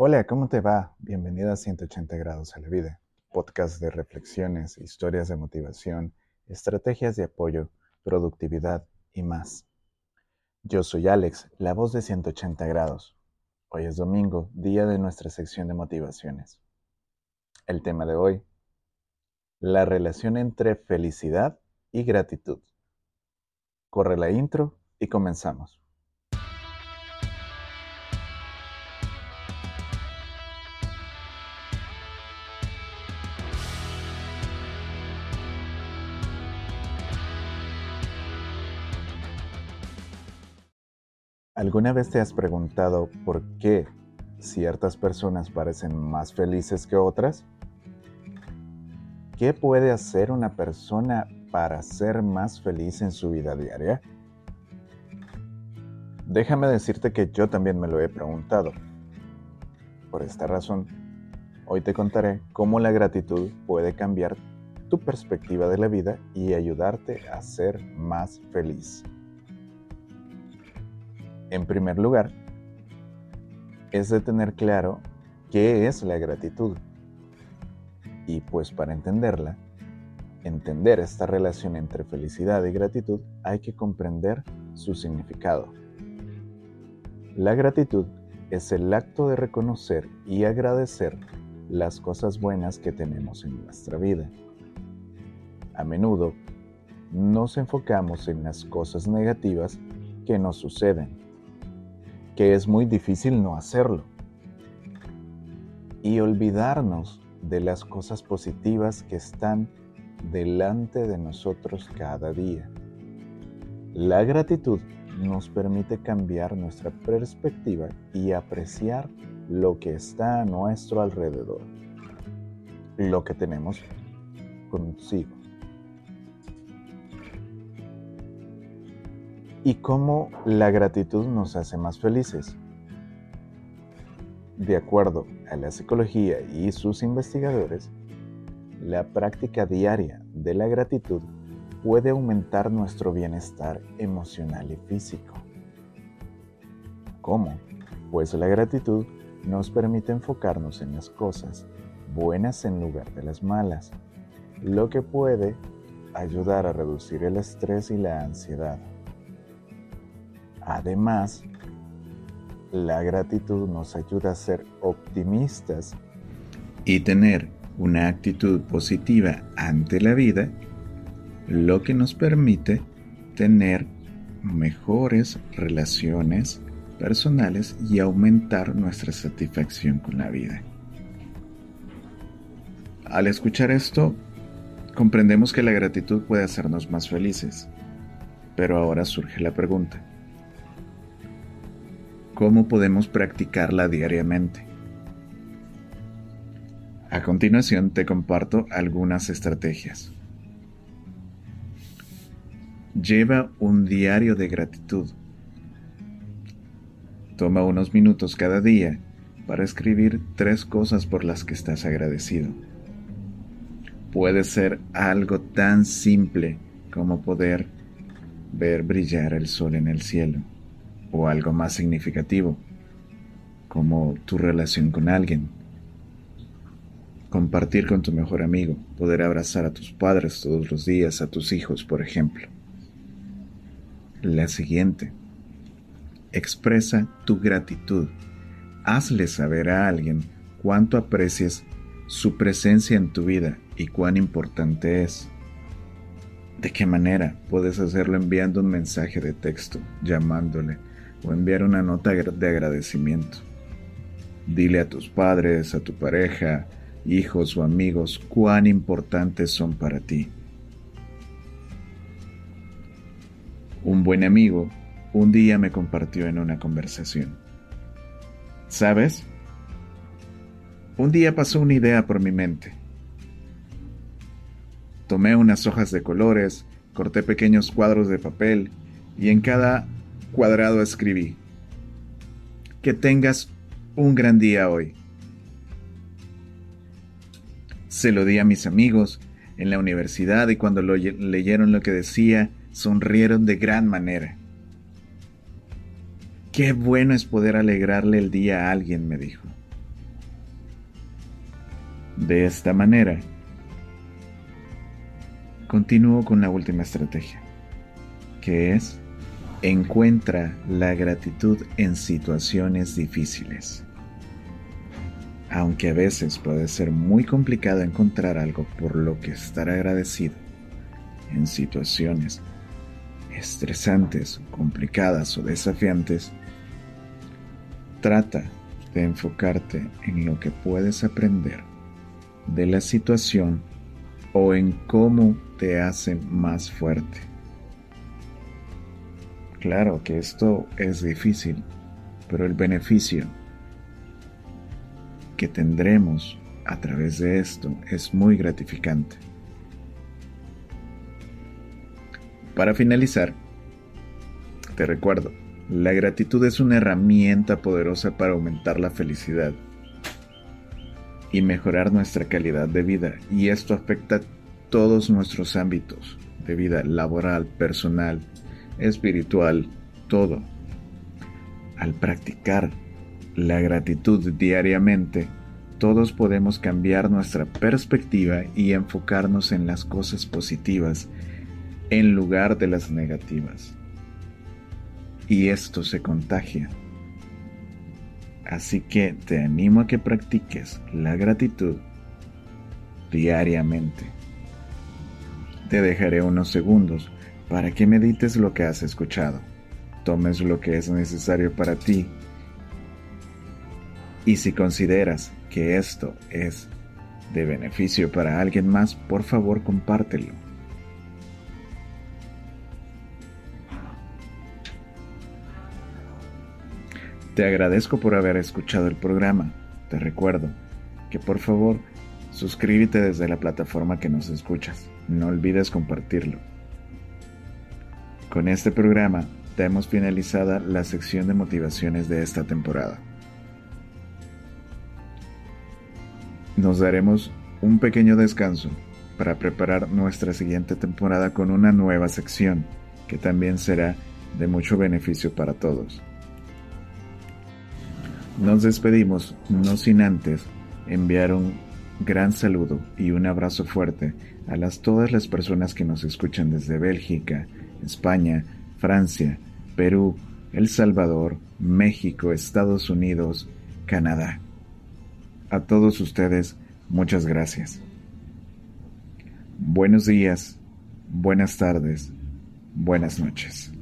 Hola, ¿cómo te va? Bienvenida a 180 grados a la vida, podcast de reflexiones, historias de motivación, estrategias de apoyo, productividad y más. Yo soy Alex, la voz de 180 grados. Hoy es domingo, día de nuestra sección de motivaciones. El tema de hoy, la relación entre felicidad y gratitud. Corre la intro y comenzamos. ¿Alguna vez te has preguntado por qué ciertas personas parecen más felices que otras? ¿Qué puede hacer una persona para ser más feliz en su vida diaria? Déjame decirte que yo también me lo he preguntado. Por esta razón, hoy te contaré cómo la gratitud puede cambiar tu perspectiva de la vida y ayudarte a ser más feliz. En primer lugar, es de tener claro qué es la gratitud. Y pues para entenderla, entender esta relación entre felicidad y gratitud, hay que comprender su significado. La gratitud es el acto de reconocer y agradecer las cosas buenas que tenemos en nuestra vida. A menudo nos enfocamos en las cosas negativas que nos suceden que es muy difícil no hacerlo. Y olvidarnos de las cosas positivas que están delante de nosotros cada día. La gratitud nos permite cambiar nuestra perspectiva y apreciar lo que está a nuestro alrededor, lo que tenemos consigo. Y cómo la gratitud nos hace más felices. De acuerdo a la psicología y sus investigadores, la práctica diaria de la gratitud puede aumentar nuestro bienestar emocional y físico. ¿Cómo? Pues la gratitud nos permite enfocarnos en las cosas buenas en lugar de las malas, lo que puede ayudar a reducir el estrés y la ansiedad. Además, la gratitud nos ayuda a ser optimistas y tener una actitud positiva ante la vida, lo que nos permite tener mejores relaciones personales y aumentar nuestra satisfacción con la vida. Al escuchar esto, comprendemos que la gratitud puede hacernos más felices, pero ahora surge la pregunta, cómo podemos practicarla diariamente. A continuación te comparto algunas estrategias. Lleva un diario de gratitud. Toma unos minutos cada día para escribir tres cosas por las que estás agradecido. Puede ser algo tan simple como poder ver brillar el sol en el cielo o algo más significativo, como tu relación con alguien. Compartir con tu mejor amigo, poder abrazar a tus padres todos los días, a tus hijos, por ejemplo. La siguiente. Expresa tu gratitud. Hazle saber a alguien cuánto aprecias su presencia en tu vida y cuán importante es. ¿De qué manera? Puedes hacerlo enviando un mensaje de texto, llamándole, o enviar una nota de agradecimiento. Dile a tus padres, a tu pareja, hijos o amigos cuán importantes son para ti. Un buen amigo un día me compartió en una conversación. ¿Sabes? Un día pasó una idea por mi mente. Tomé unas hojas de colores, corté pequeños cuadros de papel y en cada cuadrado escribí. Que tengas un gran día hoy. Se lo di a mis amigos en la universidad y cuando lo leyeron lo que decía, sonrieron de gran manera. Qué bueno es poder alegrarle el día a alguien, me dijo. De esta manera, continúo con la última estrategia, que es encuentra la gratitud en situaciones difíciles. Aunque a veces puede ser muy complicado encontrar algo por lo que estar agradecido en situaciones estresantes, complicadas o desafiantes, trata de enfocarte en lo que puedes aprender de la situación o en cómo te hace más fuerte. Claro que esto es difícil, pero el beneficio que tendremos a través de esto es muy gratificante. Para finalizar, te recuerdo, la gratitud es una herramienta poderosa para aumentar la felicidad y mejorar nuestra calidad de vida y esto afecta todos nuestros ámbitos de vida laboral, personal, espiritual, todo. Al practicar la gratitud diariamente, todos podemos cambiar nuestra perspectiva y enfocarnos en las cosas positivas en lugar de las negativas. Y esto se contagia. Así que te animo a que practiques la gratitud diariamente. Te dejaré unos segundos para que medites lo que has escuchado, tomes lo que es necesario para ti y si consideras que esto es de beneficio para alguien más, por favor compártelo. Te agradezco por haber escuchado el programa. Te recuerdo que por favor suscríbete desde la plataforma que nos escuchas. No olvides compartirlo. Con este programa hemos finalizada la sección de motivaciones de esta temporada. Nos daremos un pequeño descanso para preparar nuestra siguiente temporada con una nueva sección que también será de mucho beneficio para todos. Nos despedimos, no sin antes enviar un gran saludo y un abrazo fuerte a las, todas las personas que nos escuchan desde Bélgica, España, Francia, Perú, El Salvador, México, Estados Unidos, Canadá. A todos ustedes, muchas gracias. Buenos días, buenas tardes, buenas noches.